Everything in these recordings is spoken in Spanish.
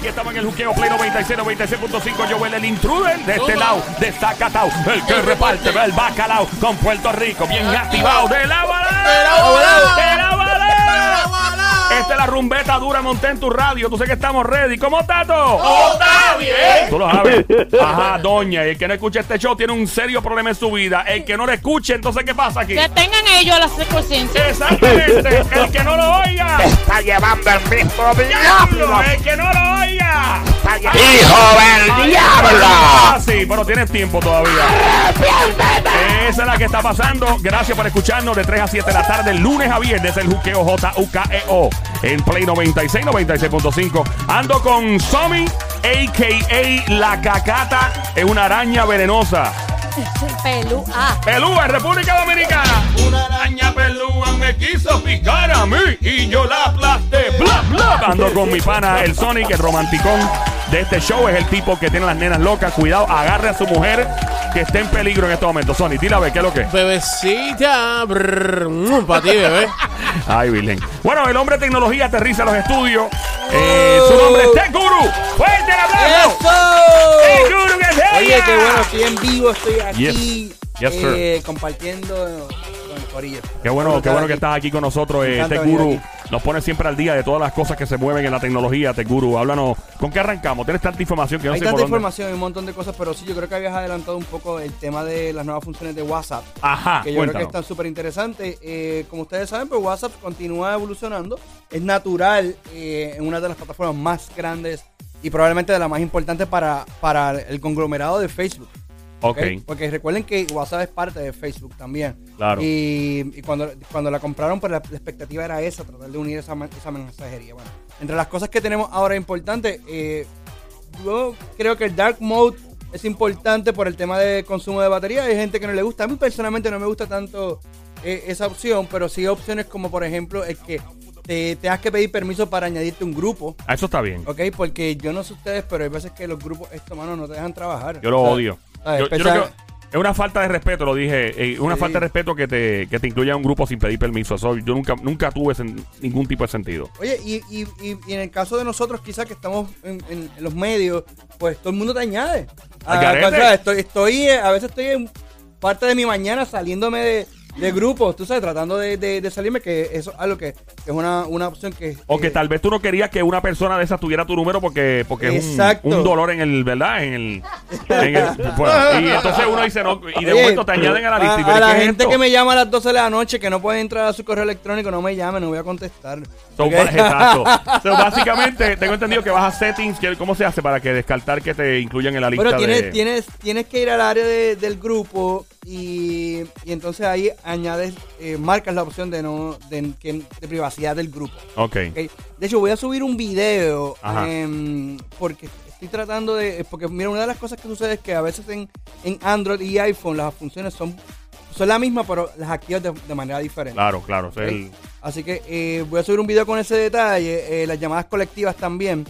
Aquí estamos en el juqueo Play 96, 96.5. Joel el intruder de este lado, de Zacatau. El que reparte el bacalao con Puerto Rico. Bien activado. De la balada. De la balada. Esta es la rumbeta dura, monté en tu radio. Tú sé que estamos ready. ¿Cómo está todo? está bien! Tú lo sabes. Ajá, doña. Y el que no escuche este show tiene un serio problema en su vida. El que no lo escuche, entonces, ¿qué pasa aquí? Que tengan ellos las circunstancias. Exactamente. El que no lo oiga. Está llevando el mismo ¡Diablo! diablo. El que no lo oiga. ¡Hijo del diablo! Ah, sí, pero tienes tiempo todavía. Esa es la que está pasando. Gracias por escucharnos de 3 a 7 de la tarde, lunes a viernes, el juqueo J-U-K-E-O en Play 96, 96.5. Ando con Somi, a.k.a. La Cacata, es una araña venenosa. Pelú. Ah. Pelúa en República Dominicana. Una araña pelúa me quiso picar a mí y yo la aplasté. Bla, bla. Ando con mi pana, el Sonic, el romanticón de este show. Es el tipo que tiene las nenas locas. Cuidado, agarre a su mujer que está en peligro en este momento. Sonic, dile a ver qué es lo que es. Bebecita, para ti, bebé. Ay, Virgen. Bueno, el hombre de tecnología aterriza a los estudios. Eh, Guru. ¡Fuerte el aplauso! ¡Tech ¡Eso! Guru, que sea! Oye, qué bueno, estoy en vivo, estoy aquí Yes, sir. eh, compartiendo el. Qué bueno, qué bueno que estás aquí con nosotros, eh, encanta Tech venir Guru. aquí. Nos pone siempre al día de todas las cosas que se mueven en la tecnología, Guru. Háblanos, ¿con qué arrancamos? Tienes tanta información que no Hay sé tanta dónde. información y un montón de cosas, pero sí, yo creo que habías adelantado un poco el tema de las nuevas funciones de WhatsApp. Ajá, que yo creo que cuéntanos. están súper interesantes. Eh, como ustedes saben, pues WhatsApp continúa evolucionando. Es natural eh, en una de las plataformas más grandes y probablemente de la más importante para, para el conglomerado de Facebook. Ok, Porque recuerden que WhatsApp es parte de Facebook también. Claro. Y, y cuando, cuando la compraron, pues la, la expectativa era esa, tratar de unir esa, esa mensajería. Bueno, entre las cosas que tenemos ahora importantes, eh, yo creo que el Dark Mode es importante por el tema de consumo de batería. Hay gente que no le gusta. A mí personalmente no me gusta tanto eh, esa opción, pero sí opciones como, por ejemplo, el que te tengas que pedir permiso para añadirte un grupo. Ah, eso está bien. ¿Ok? Porque yo no sé ustedes, pero hay veces que los grupos, esto, mano, no te dejan trabajar. Yo lo O sea, odio. Ah, Yo, creo que es una falta de respeto, lo dije. eh, una Sí. falta de respeto que te, que te incluya en un grupo sin pedir permiso. Eso yo nunca, nunca tuve sen- ningún tipo de sentido. Oye, y, y, y, y en el caso de nosotros, quizás que estamos en, en- en los medios, pues todo el mundo te añade. Ah, sea, estoy, estoy, eh, a veces estoy en parte de mi mañana saliéndome de, de grupos, tú sabes, tratando de, de- de salirme, que eso es algo que, que es una, una opción que... O que tal vez tú no querías que una persona de esas tuviera tu número porque, porque es un, un dolor en el, ¿verdad? En el, en el- bueno, y entonces uno dice, no, y de momento te añaden a la lista. A, pero a la ¿qué es gente que me llama a las 12 de la noche, que no puede entrar a su correo electrónico, no me llame, no voy a contestar. So, ¿Ok? ba- exacto. So, básicamente, tengo entendido que vas a settings. ¿Cómo se hace para que descartar que te incluyan en la lista Bueno, tienes, de... tienes, tienes que ir al área de- del grupo y, y entonces ahí añades, eh, marcas la opción de no de, de privacidad del grupo. Ok. ¿ok? De hecho, voy a subir un video em, porque estoy tratando de... Porque mira, una de las cosas que sucede es que a veces en, en Android y iPhone las funciones son, son la misma, pero las activas de, de manera diferente. Claro, claro. Así que eh, voy a subir un video con ese detalle. eh, las llamadas colectivas también.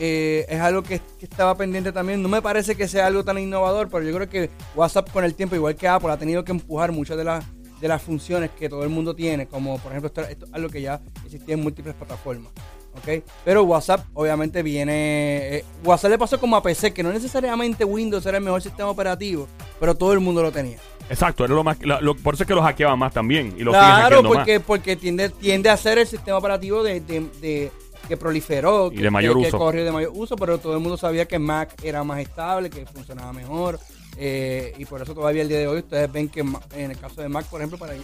eh, es algo que, que estaba pendiente también. No me parece que sea algo tan innovador, pero yo creo que WhatsApp con el tiempo, igual que Apple, ha tenido que empujar muchas de las de las funciones que todo el mundo tiene, como por ejemplo esto, esto es algo que ya existía en múltiples plataformas. ¿ok? Pero WhatsApp obviamente viene... eh, WhatsApp le pasó como a PC, que no necesariamente Windows era el mejor sistema operativo, pero todo el mundo lo tenía. Exacto, era lo más, la- lo- por eso es que los hackeaban más también. Y lo Claro, porque, más. porque tiende, tiende a ser el sistema operativo de, de- de- que proliferó. Y que- de mayor que- que uso. corrió de mayor uso, pero todo el mundo sabía que Mac era más estable, que funcionaba mejor. Eh, y por eso todavía el día de hoy ustedes ven que en el caso de Mac, por ejemplo, para eh,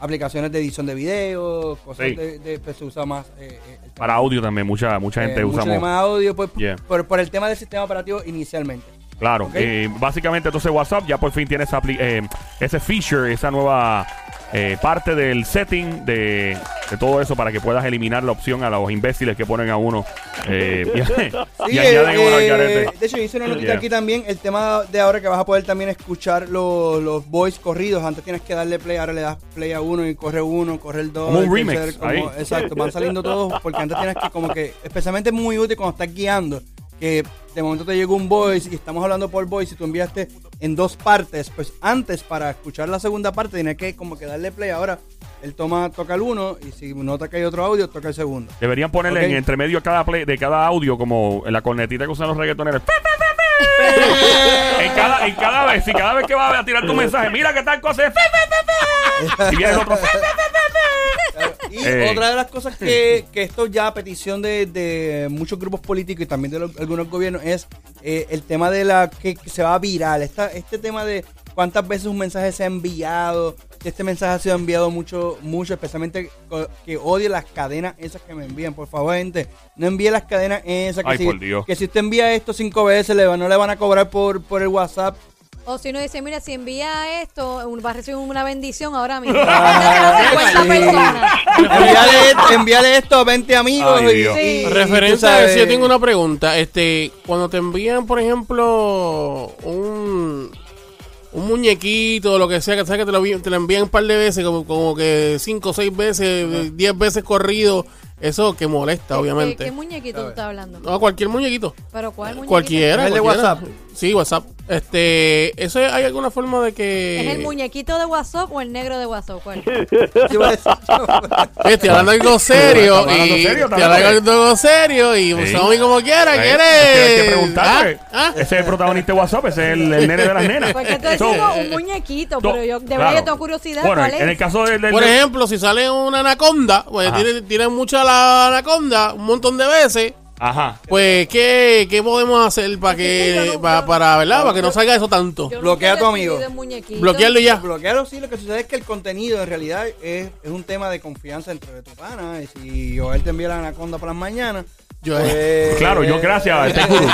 aplicaciones de edición de video, cosas Sí. de, de- pues, se usa más. eh, Para audio también, mucha, mucha gente eh, mucho más audio pues, Yeah. por, por el tema del sistema operativo inicialmente. Claro, Ok. eh, básicamente entonces WhatsApp ya por fin tiene esa eh, ese feature, esa nueva eh, parte del setting de, de todo eso para que puedas eliminar la opción a los imbéciles que ponen a uno eh, y, Sí, añaden eh, uno al garete. de hecho, hice una notita Yeah. aquí también. El tema de ahora que vas a poder también escuchar los, los voice corridos. Antes tienes que darle play, ahora le das play a uno y corre uno, corre el dos. Como un remix, tercer, como- ahí. Exacto, van saliendo todos porque antes tienes que como que, especialmente muy útil cuando estás guiando, que de momento te llegó un voice y estamos hablando por voice y tú enviaste en dos partes, pues antes para escuchar la segunda parte tienes que como que darle play ahora. Él toma, toca el uno y si nota que hay otro audio, toca el segundo. Deberían ponerle en entre medio de cada, play- de cada audio, como en la cornetita que usan los reggaetoneros. en, cada, en cada vez, si cada vez que vas a tirar tu mensaje, mira que tal cosa es. y viene el otro. Y Eh. otra de las cosas que, que esto ya a petición de, de muchos grupos políticos y también de los- algunos gobiernos es eh, el tema de la que, que se va a viral. Esta, este tema de cuántas veces un mensaje se ha enviado, si este mensaje ha sido enviado mucho, mucho, especialmente que odie las cadenas esas que me envían. Por favor, gente, no envíe las cadenas esas. Que, Ay, si, por Dios. que si usted envía esto cinco veces, le, no le van a cobrar por, por el WhatsApp. O si uno dice, mira, si envía esto, va a recibir una bendición ahora mismo. Ah, 50 sí. personas. envíale, esto- envíale esto a 20 amigos. Ay, y- Sí. y Referente tú a sabes- eso, yo tengo una pregunta. Este, cuando te envían, por ejemplo, un, un muñequito o lo que sea, que sabes que te lo, te lo envían un par de veces, como, como que cinco o seis veces, diez veces corrido, eso que molesta, ¿Qué- obviamente. ¿Qué, muñequito tú estás hablando? No, cualquier muñequito. ¿Pero cuál muñequito? Cualquiera. ¿Es el de cualquiera. WhatsApp? Sí, WhatsApp. Este, ¿eso hay alguna forma de que... ¿Es el muñequito de WhatsApp o el negro de WhatsApp? ¿Cuál? Yo iba a decir, yo- Estoy hablando algo serio y serio estoy hablando algo serio y Sí. Sammy como quiera, Eh, quiere. Hay que preguntarle. ¿Ah? ¿Ah? Ese es el protagonista de WhatsApp, ese es el, el nene de las nenas. Porque estoy So, diciendo un muñequito, to- pero yo de claro. verdad yo tengo curiosidad. Bueno, ¿Cuál en el es? caso del. del- Por ejemplo, si sale una anaconda, pues tiene, tiene mucha la anaconda, un montón de veces, Ajá. pues ¿qué, qué podemos hacer para que no- pa- para, ¿verdad? Para que no salga eso tanto. Yo bloquea nunca a tu he amigo. muñequito. Bloquearlo y ya. Bloquearlo sí, lo que sucede es que el contenido en realidad es, es un tema de confianza entre tu pana. Y si Joel te envía la anaconda por las mañanas, Yo- pues, Claro, yo gracias, este gurú. Tú,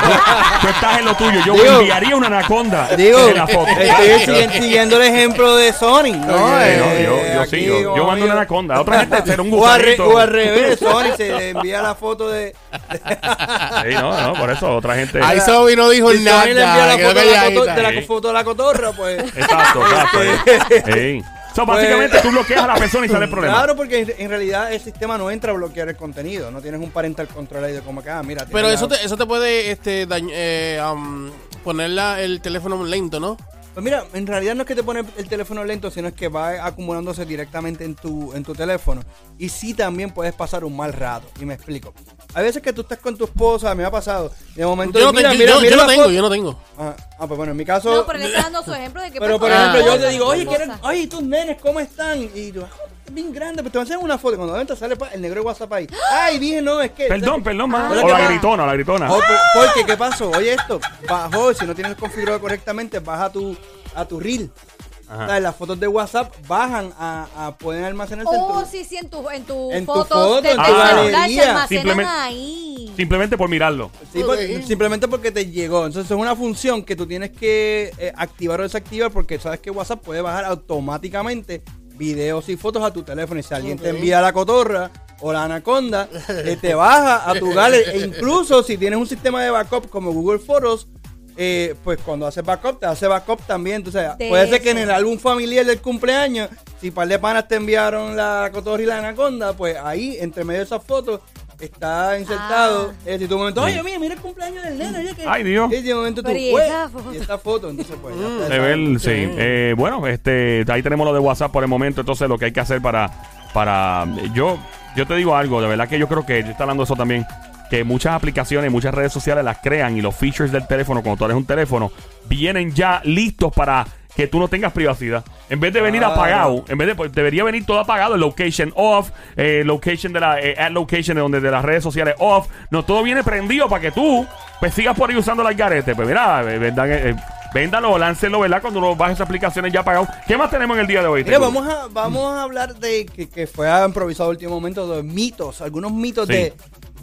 tú estás en lo tuyo. Yo Digo- enviaría una anaconda Digo, en la foto. estoy siguiendo, siguiendo el ejemplo de Sony, ¿no? Eh, no, yo, yo sí, yo, mando una anaconda. Otra gente será un gusanito. o al revés, Sony se le envía la foto de. Sí, no, no, por eso otra gente. Ahí Sammy no dijo Si Sony le envía nada. la foto de la, foto de la cotorra, pues. Exacto, exacto. So, básicamente tú bloqueas a la persona y sale el problema. Claro, porque en, en realidad el sistema no entra a bloquear el contenido. No tienes un parental control ahí de como que, ah, mira. Pero eso la- te, eso te puede este, dañ- eh, um, poner la- el teléfono lento, ¿no? Pues mira, en realidad no es que te pone el teléfono lento, sino es que va acumulándose directamente en tu, en tu teléfono. Y sí también puedes pasar un mal rato. Y me explico. Hay veces que tú estás con tu esposa, me ha pasado. De momento, Yo no, mira, yo- mira, yo- mira yo no la tengo, yo no tengo. Ah, ah, pues bueno, en mi caso. No, pero él está dando su ejemplo de que pero por ejemplo, yo te digo, oye, ¿quieren, oye, tus nenes, ¿cómo están? Y tú, ah, bien grande, pero te van a hacer una foto. Y cuando de momento sale pa- el negro de WhatsApp ahí. Ay, dije, no, es que. Perdón, perdón, Ah. ¿Verdad O la gritona, la gritona. Oh, por- porque, ¿qué pasó? Oye, esto, bajó, si no tienes configurado correctamente, baja tu, a tu reel. Ajá. O sea, las fotos de WhatsApp bajan a, a pueden almacenarse Oh, en tu, sí, sí, en tu, en tu en tu fotos foto, de en tu galería. Simplemente- ahí. Simplemente por mirarlo. Sí, por- simplemente porque te llegó. Entonces es una función que tú tienes que eh, activar o desactivar porque sabes que WhatsApp puede bajar automáticamente videos y fotos a tu teléfono. Y si alguien te envía la cotorra o la anaconda, eh, te baja a tu gallery. E incluso si tienes un sistema de backup como Google Photos, eh, pues cuando haces backup, te hace backup también. Entonces De puede ser que en el álbum familiar del cumpleaños, si par de panas te enviaron la cotorra y la anaconda, pues ahí, entre medio de esas fotos, está insertado. Ah. Eh, si tú momento, oye, mira, mira el cumpleaños del nene. oye, que-". Ay, Dios. Y de momento tú, Pero ¿y esa foto? y esta foto, entonces pues ya está, De esa- ver, sí. Eh, bueno, este, ahí tenemos lo de WhatsApp por el momento. Entonces, lo que hay que hacer para. para yo, yo te digo algo, de verdad que yo creo que. Yo está hablando de eso también. Que muchas aplicaciones, muchas redes sociales las crean y los features del teléfono, cuando tú eres un teléfono, vienen ya listos para que tú no tengas privacidad. En vez de venir apagado, en vez de, pues, debería venir todo apagado, el location off, eh, location de la, eh, ad location de donde de las redes sociales off, no, todo viene prendido para que tú, pues sigas por ahí usando las garetes. Pues mira, eh, vendan, eh, véndalo, láncenlo, ¿verdad? Cuando uno baje esas aplicaciones ya apagadas. ¿Qué más tenemos en el día de hoy? Mira, vamos a, vamos a hablar de que, que fue improvisado último momento de mitos, algunos mitos Sí. de,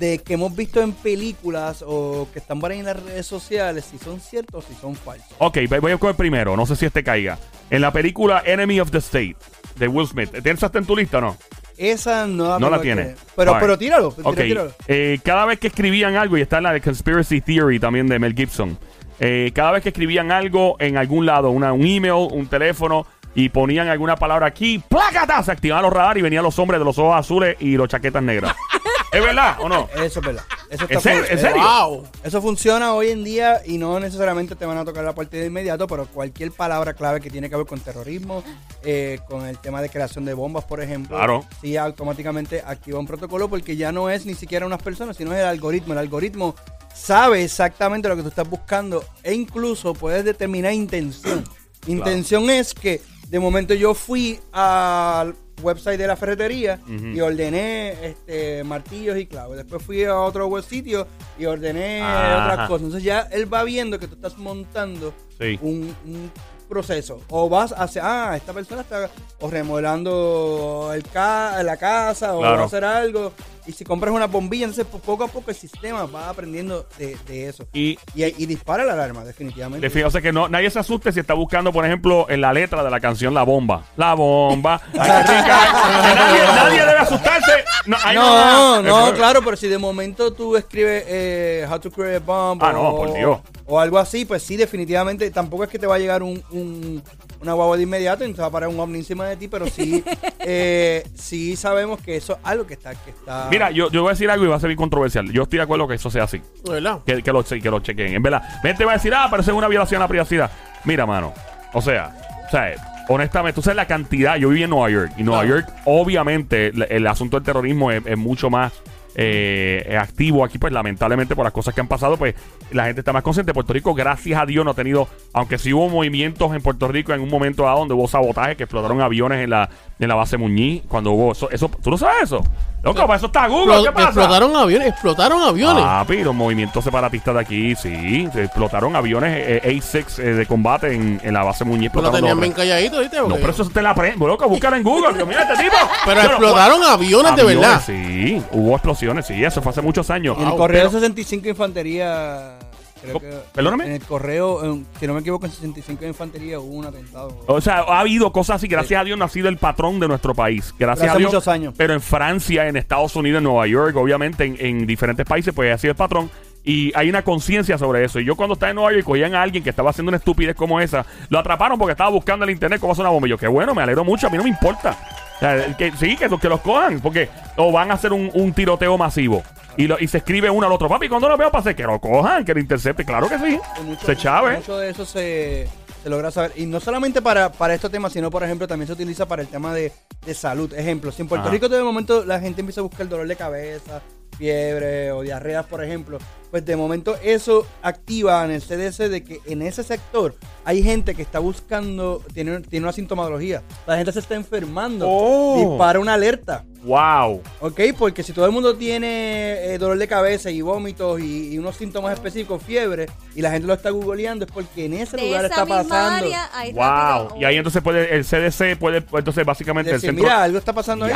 de que hemos visto en películas o que están por ahí en las redes sociales, si son ciertos o si son falsos. Ok, voy a coger primero, no sé si este caiga. En la película Enemy of the State de Will Smith, ¿tienes hasta en tu lista o no? Esa no la, No la tengo tiene. Pero, pero tíralo, Ok, tíralo. eh, cada vez que escribían algo, y está en la de Conspiracy Theory también de Mel Gibson, eh, cada vez que escribían algo en algún lado, una- un email, un teléfono, y ponían alguna palabra aquí, ¡plácata! Se activaban los radar y venían los hombres de los ojos azules y los chaquetas negras. ¿Es verdad o no? Eso es verdad. Eso ¿En serio? Wow. Eso funciona hoy en día y no necesariamente te van a tocar la parte de inmediato, pero cualquier palabra clave que tiene que ver con terrorismo, eh, con el tema de creación de bombas, por ejemplo, Claro. sí automáticamente activa un protocolo porque ya no es ni siquiera unas personas, sino es el algoritmo. El algoritmo sabe exactamente lo que tú estás buscando e incluso puedes determinar intención. Intención es que de momento yo fui al website de la ferretería y ordené este martillos y clavos. Después fui a otro web sitio y ordené Ajá. otras cosas. Entonces ya él va viendo que tú estás montando Sí. un, un proceso. O vas hacia, ah, esta persona está o remodelando el ca la casa o Claro. va a hacer algo. Y si compras una bombilla, entonces pues, poco a poco el sistema va aprendiendo de, de eso. Y Y, y dispara la alarma, definitivamente. de fijo, o sea que no, nadie se asuste si está buscando, por ejemplo, en la letra de la canción La Bomba. La Bomba. Ay, nadie, nadie debe asustarse. No, No, no, claro, pero si de momento tú escribes eh, How to Create a Bomb Ah, no, o, por Dios. o algo así, pues sí, definitivamente. Tampoco es que te va a llegar un, un- una guagua de inmediato y te va a parar un ovni encima de ti, pero sí, eh, sí sabemos que eso es algo que está. Que está Mira, yo, yo voy a decir algo y va a ser bien controversial. Yo estoy de acuerdo que eso sea así. ¿Verdad? Que, que lo, que lo chequen. En verdad, gente va a decir, ah, pero eso es una violación a la privacidad. Mira, mano. O sea, o sea, honestamente, tú sabes la cantidad. Yo viví en Nueva York. Y Nueva Claro. York, obviamente, el, el asunto del terrorismo es, es mucho más eh, activo aquí, pues lamentablemente por las cosas que han pasado, pues la gente está más consciente. Puerto Rico, gracias a Dios, no ha tenido, aunque sí hubo movimientos en Puerto Rico en un momento dado donde hubo sabotaje, que explotaron aviones en la, en la base Muñiz, cuando hubo eso, eso ¿tú no sabes eso? Loco, para eso está Google, Explo- ¿qué pasa? explotaron aviones, explotaron aviones. Ah, pero los movimientos separatistas de aquí, sí. Se explotaron aviones eh, A6 eh, de combate en, en la base Muñiz. Pero lo explotaron tenían bien calladito, ¿viste? No, Porque- pero eso te la aprendo, loco. Búscala en Google. que mira este tipo. Pero Yo no- explotaron aviones de Aviones, verdad. Sí, hubo explosiones, sí. Eso fue hace muchos años. En el Wow, correo pero- 65 Infantería. Creo que, Perdóname. En el correo, en- si no me equivoco, en 65 Infantería hubo un atentado. O sea, ha habido cosas así. Gracias a Dios no ha sido el patrón de nuestro país. Gracias Pero a hace Dios. muchos años. Pero en Francia, en Estados Unidos, en Nueva York, obviamente en, en diferentes países, pues ha sido el patrón. Y hay una conciencia sobre eso. Y yo cuando estaba en Nueva York cogían a alguien que estaba haciendo una estupidez como esa, lo atraparon porque estaba buscando en el internet cómo hacer una bomba. Y yo, qué bueno, me alegro mucho, a mí no me importa. O sea, que, sí, que, que los cojan, porque o van a hacer un, un tiroteo masivo. Y, lo, y se escribe uno al otro. Papi, cuando lo veo pase, que lo cojan, que lo intercepte. Claro que sí. Mucho, se chave. mucho de eso se, se logra saber. Y no solamente para, para estos temas, sino, por ejemplo, también se utiliza para el tema de, de salud. Ejemplo, si en Puerto Ajá. Rico de momento la gente empieza a buscar dolor de cabeza, fiebre o diarreas, por ejemplo, pues de momento eso activa en el CDC de que en ese sector hay gente que está buscando, tiene, tiene una sintomatología. La gente se está enfermando. Oh. Dispara una alerta. Wow. ¿Ok? Porque si todo el mundo tiene eh, dolor de cabeza y vómitos y, y unos síntomas específicos, fiebre, y la gente lo está googleando, es porque en ese De lugar esa está misma pasando. área, ahí está Wow. Y ahí entonces puede, el CDC puede, entonces básicamente Decir, el centro. mira, algo está pasando ahí,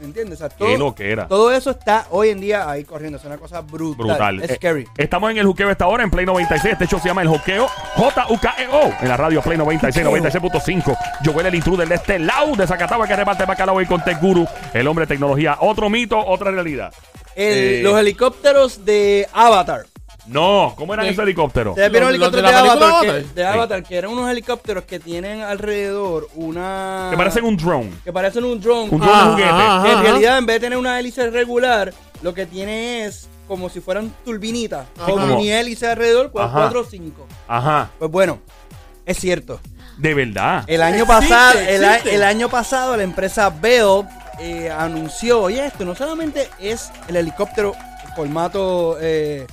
¿Entiendes? O sea, Qué loquera. todo eso está hoy en día ahí corriendo. Es una cosa brutal. Brutal. Es Eh, scary. estamos en el juqueo esta hora en Play 96. Este show se llama El Juqueo J-U-K-E-O. En la radio Play 96, 96.5. Joel el intruder de este lado de Zacatau que reparte bacalao y con Tech Guru. El hombre de tecnología. Otro mito, otra realidad. El- eh, los helicópteros de Avatar. No, ¿cómo eran De- esos helicópteros? ¿Ustedes vieron Los- los helicópteros de de, película Avatar? Que, Avatar. de Avatar, que eran unos helicópteros que tienen alrededor una. Que parecen un drone. Que parecen un drone. Un drone Ah, de juguete. ajá, Que en ajá. realidad, en vez de tener una hélice regular, lo que tiene es como si fueran turbinitas. Ajá. Con Como- mini hélice alrededor, Ajá. 4 o 5. Ajá. Pues bueno, es cierto. De verdad. El año Existe, pasado, el, a- existe. el año pasado la empresa Bell eh, anunció, oye, esto no solamente es el helicóptero formato eh,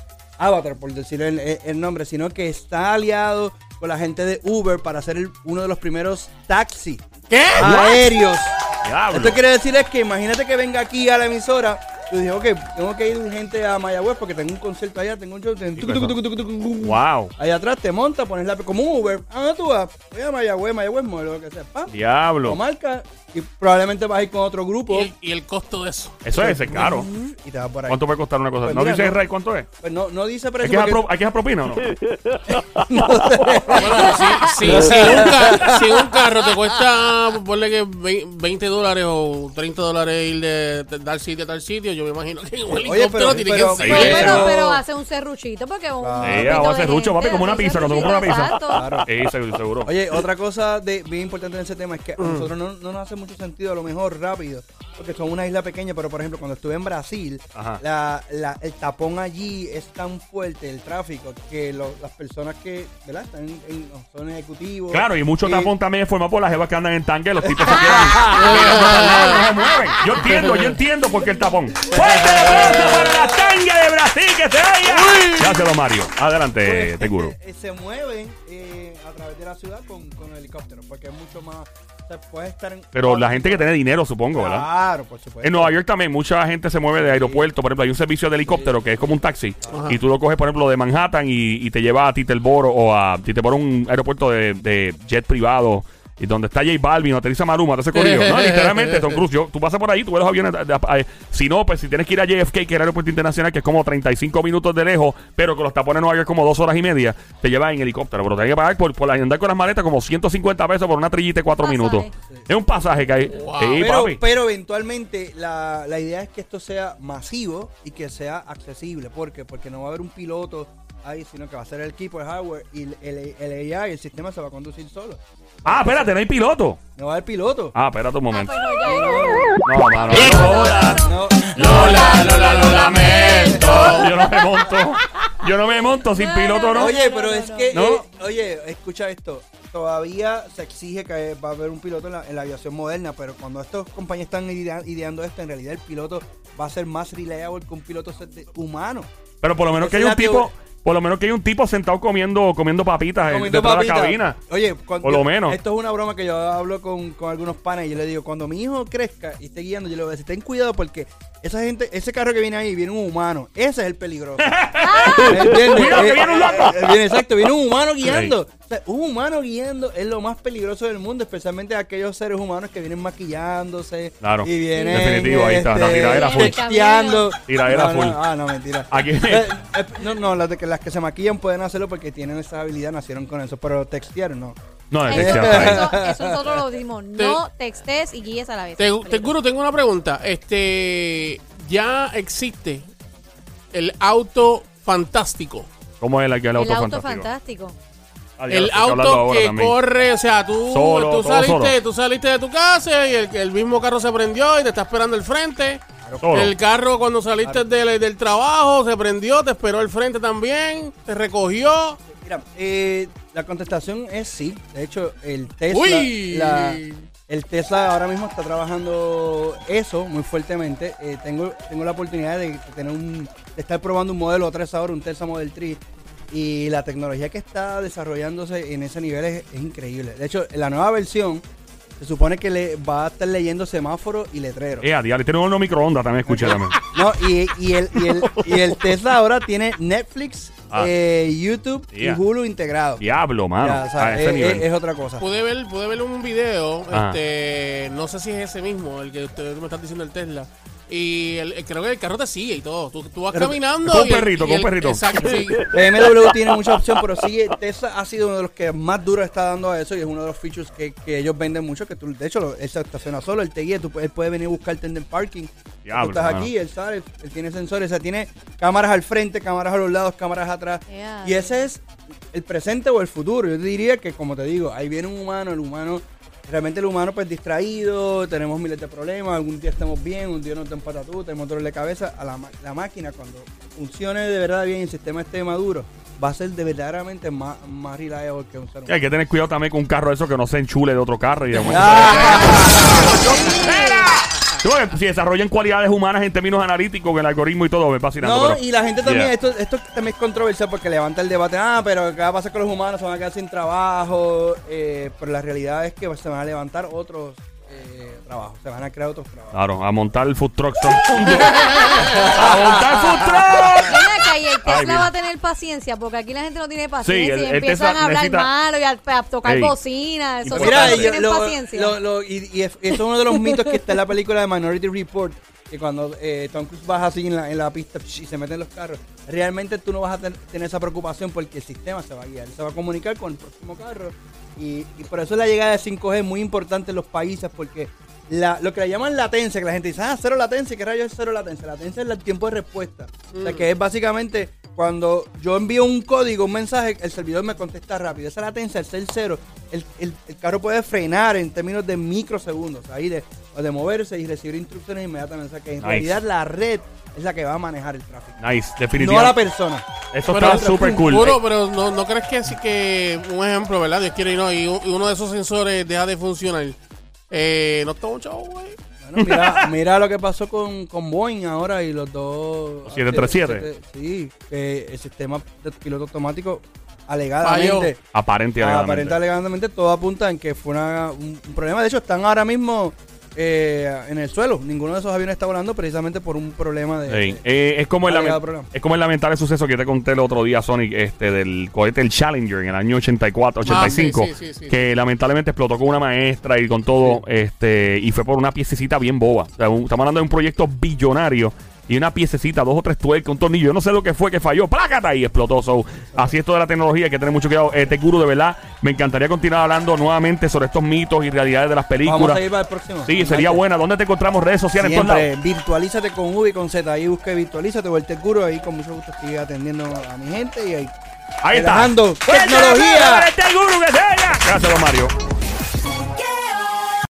Avatar, por decir el, nombre, sino que está aliado con la gente de Uber para hacer el- uno de los primeros taxis ¿Qué? aéreos. Diablo. Esto quiere decir es que imagínate que venga aquí a la emisora. Tú dices, ok, tengo que ir urgente a Mayagüez porque tengo un concierto allá, tengo un show. tengo-. Wow. Allá atrás te montas, pones la como un Uber. ¿A dónde tú vas? Voy a Mayagüez, Mayagüez modelo, lo que sea. Pa, Diablo. lo marca y probablemente vas a ir con otro grupo ¿Y el, y el costo de eso. Eso es, es caro. y te vas por ahí. ¿Cuánto puede costar una cosa? Pues ¿No mira, dice no. Ray cuánto es? Pues no, no dice ¿Hay precio. que, dejar porque- pro- ¿Hay que dejar propina o no? Bueno, si, si, si un ca- si un carro te cuesta, ponle que ve- 20 dólares o 30 dólares ir de, tal sitio a tal sitio, yo me imagino que un helicóptero pero- tiene pero- que No, ser. pero, pero hace un serruchito porque un grupito vamos a hacer rucho, papi, como una pizza, cuando compras una pizza. Claro. Sí, seguro. seguro. Oye, otra cosa de, bien importante en ese tema es que nosotros no, no nos hace mucho sentido a lo mejor rápido, porque son una isla pequeña, pero por ejemplo, cuando estuve en Brasil, la, la- el tapón allí es tan fuerte, el tráfico, que lo- las personas que, ¿verdad? Están en, en- son ejecutivos. Claro, y mucho eh, tapón también es formado por las jevas que andan en tanque, los tipos se quedan no se mueven. Yo entiendo, yo entiendo por qué el tapón. ¡Fuerte el aplauso para la tanga de Brasil que se vaya! Gracias, don Mario. Adelante, pues, te juro. eh, se mueven eh, a través de la ciudad con, con helicóptero, porque es mucho más. O sea, puedes estar en. Pero la gente que tiene dinero, supongo, ¿verdad? Claro, por supuesto. En Nueva York también mucha gente se mueve de aeropuerto. Por ejemplo, hay un servicio de helicóptero que es como un taxi. Ajá. Y tú lo coges, por ejemplo, de Manhattan y, y te lleva a Titelboro o a Titelboro, un aeropuerto de, de jet privado. Y donde está J Balvin o aterriza Maluma, te ese corrido. No, literalmente, Tom Cruise. Yo, tú pasas por ahí, tú ves los aviones. de- de- eh, si no, pues si tienes que ir a JFK, que es el aeropuerto internacional, que es como 35 minutos de lejos, pero con los tapones Nueva York como dos horas y media, te lleva en helicóptero. Pero tienes que pagar por, por andar con las maletas como 150 pesos por una trillita de 4 Pasaje. minutos. Es un pasaje que hay. Wow. Sí, pero, pero eventualmente la, la idea es que esto sea masivo y que sea accesible. ¿Por qué? Porque no va a haber un piloto ahí, sino que va a ser el equipo, el hardware y el, el, el AI, el sistema se va a conducir solo. Ah, espérate, no hay piloto. No va a haber piloto. Ah, espérate un Ah, momento. pues no, ya no. No, mano. Lola, No, Lola, Lola, lo lamento. Yo no me monto. Yo no me monto sin piloto, no. Oye, pero es que, ¿No? eh, oye, escucha esto. Todavía se exige que va a haber un piloto en la, en la aviación moderna, pero cuando estas compañías están idea- ideando esto, en realidad el piloto va a ser más reliable que un piloto de- humano. Pero por lo menos Esa que hay es un la tipo. Por lo menos que hay un tipo sentado comiendo, comiendo papitas en- Comiendo detrás de la papita. cabina. Oye, cuando, Por lo menos. Esto es una broma que yo hablo con, con algunos panes y yo le digo, cuando mi hijo crezca y esté guiando, yo le voy a decir, ten cuidado porque esa gente, ese carro que viene ahí, viene un humano. Ese es el peligroso. Eh, viene un loco. eh, viene, exacto, viene un humano guiando. O sea, un humano guiando es lo más peligroso del mundo, especialmente aquellos seres humanos que vienen maquillándose. Claro. Y vienen. Definitivo, ahí está, la tiradera full. Texteando. Tiradera No, no, full. ah, no, mentira. Aquí- Eh, eh, no, no, las, de que, las que se maquillan pueden hacerlo porque tienen esa habilidad, nacieron con eso. Pero textear no. No, es Eso, eso, eso nosotros lo dimos. No textes y guíes a la vez. Te, te juro, tengo una pregunta. Este, ya existe el auto fantástico. ¿Cómo es el, el El auto, auto fantástico? fantástico. Ah, ya El lo estoy hablando auto ahora que también. corre, o sea, tú, Solo, tú, todo saliste, solo. tú saliste de tu casa y el, el mismo carro se prendió y te está esperando el frente. Solo. El carro cuando saliste del, del trabajo se prendió, te esperó el frente también, te recogió. Mira, eh, la contestación es sí. De hecho, el Tesla, Uy. la- el Tesla ahora mismo está trabajando eso muy fuertemente. Eh, tengo, tengo la oportunidad de tener un, de estar probando un modelo 3 ahora, un Tesla Model 3. Y la tecnología que está desarrollándose en ese nivel es, es increíble. De hecho, la nueva versión se supone que le va a estar leyendo semáforos y letreros. Eh, a diablo, tiene un horno microondas también, escuché también. No, y, y el, y, el, y el Tesla ahora tiene Netflix, Ah. eh, YouTube Yeah. y Hulu integrado. Diablo, mano. Ya, o sea, a ese es, nivel. es- es otra cosa. Pude ver, pude ver un video, Ah. este, no sé si es ese mismo, el que usted me está diciendo el Tesla. Y el- el- creo que el carro te sigue y todo. Tú, tú vas Pero- caminando. Con un perrito, con un el- perrito. Exacto, sí. BMW tiene mucha opción, pero sí, Tesla ha sido uno de los que más duro está dando a eso y es uno de los features que, que ellos venden mucho. Que tú, de hecho, él se estaciona solo, él te guía, tú, él puede venir a buscarte en el parking. Diablo, tú estás mano. aquí, él sabe, él tiene sensores, o sea, tiene cámaras al frente, cámaras a los lados, cámaras atrás. Yeah. Y ese es el presente o el futuro. Yo te diría que, como te digo, ahí viene un humano, el humano, realmente el humano pues distraído, tenemos miles de problemas, algún día estamos bien, un día da un patatú, tenemos dolor de cabeza. A la, máquina, cuando funcione de verdad bien y el sistema esté maduro, va a ser de verdaderamente más, más reliable que un ser Sí, humano. hay que tener cuidado también con un carro de eso que no se enchule de otro carro. Y de si desarrollan cualidades humanas en términos analíticos, el algoritmo y todo, me fascinando. No, pero- y la gente también, Yeah. esto, esto también es controversial porque levanta el debate, ah, pero ¿qué va a pasar con los humanos? Se van a quedar sin trabajo, eh, pero la realidad es que se van a levantar otros eh, trabajos, se van a crear otros trabajos. Claro, a montar el food truck todo el mundo. ¡A montar food truck! Ven acá, y el Tesla mira. va a tener paciencia, porque aquí la gente no tiene Sí, paciencia el- y el empiezan Tesla a hablar necesita- malo y a, a tocar Ey. bocina. Pero Mira, no y tienen lo- paciencia. lo- lo- y, y es, eso es uno de los mitos que está en la película de Minority Report, que cuando eh, Tom Cruise baja así en la, en la pista y se mete en los carros, realmente tú no vas a ten- tener esa preocupación porque el sistema se va a guiar, se va a comunicar con el próximo carro. Y, y por eso la llegada de 5G es muy importante en los países porque la, lo que le llaman latencia, que la gente dice, ah, cero latencia, ¿qué rayos es cero latencia? Latencia es el tiempo de respuesta. O sea, que es básicamente cuando yo envío un código, un mensaje, el servidor me contesta rápido. Esa latencia, el ser cero, el, el- el carro puede frenar en términos de microsegundos, ahí de, de moverse y recibir instrucciones inmediatamente. O sea que en Nice. realidad la red es la que va a manejar el tráfico. Nice, No a la definitivamente. persona. Eso Pero- está súper cool. Puro, pero no, no crees que así que, un ejemplo, ¿verdad? Dios quiere y no, y uno de esos sensores deja de funcionar. Eh, no está un chavo, güey. Bueno, mira, mira lo que pasó con, con Boeing ahora y los dos. 737. Sí, que el sistema de piloto automático alegadamente. Aparente alegadamente. Aparente alegadamente todo apunta en que fue una- un, un problema. De hecho, están ahora mismo eh, en el suelo. Ninguno de esos aviones está volando precisamente por un problema de. Sí. de- Eh, es, como el es como el lamentable suceso que te conté el otro día, Sonic, este, del cohete el Challenger en el año 84, 85, Ah, sí, sí, sí, sí. que lamentablemente explotó con una maestra y con todo, este, y fue por una piececita bien boba. O sea, un- estamos hablando de un proyecto billonario y una piececita, dos o tres tuercas, un tornillo. Yo no sé lo que fue que falló, plácata y explotó. So, así es toda la tecnología, hay que tener mucho cuidado. Este guru, de verdad, me encantaría continuar hablando nuevamente sobre estos mitos y realidades de las Vamos películas. a ir para el próximo. Sí, sería buena. ¿Dónde te encontramos redes sociales? Siempre, virtualízate con V y con Z. Ahí busque virtualízate o el. Ahí con mucho gusto estoy atendiendo a mi gente y ahí. Ahí está. relajando ¡Fuerte tecnología. Gracias, don Mario.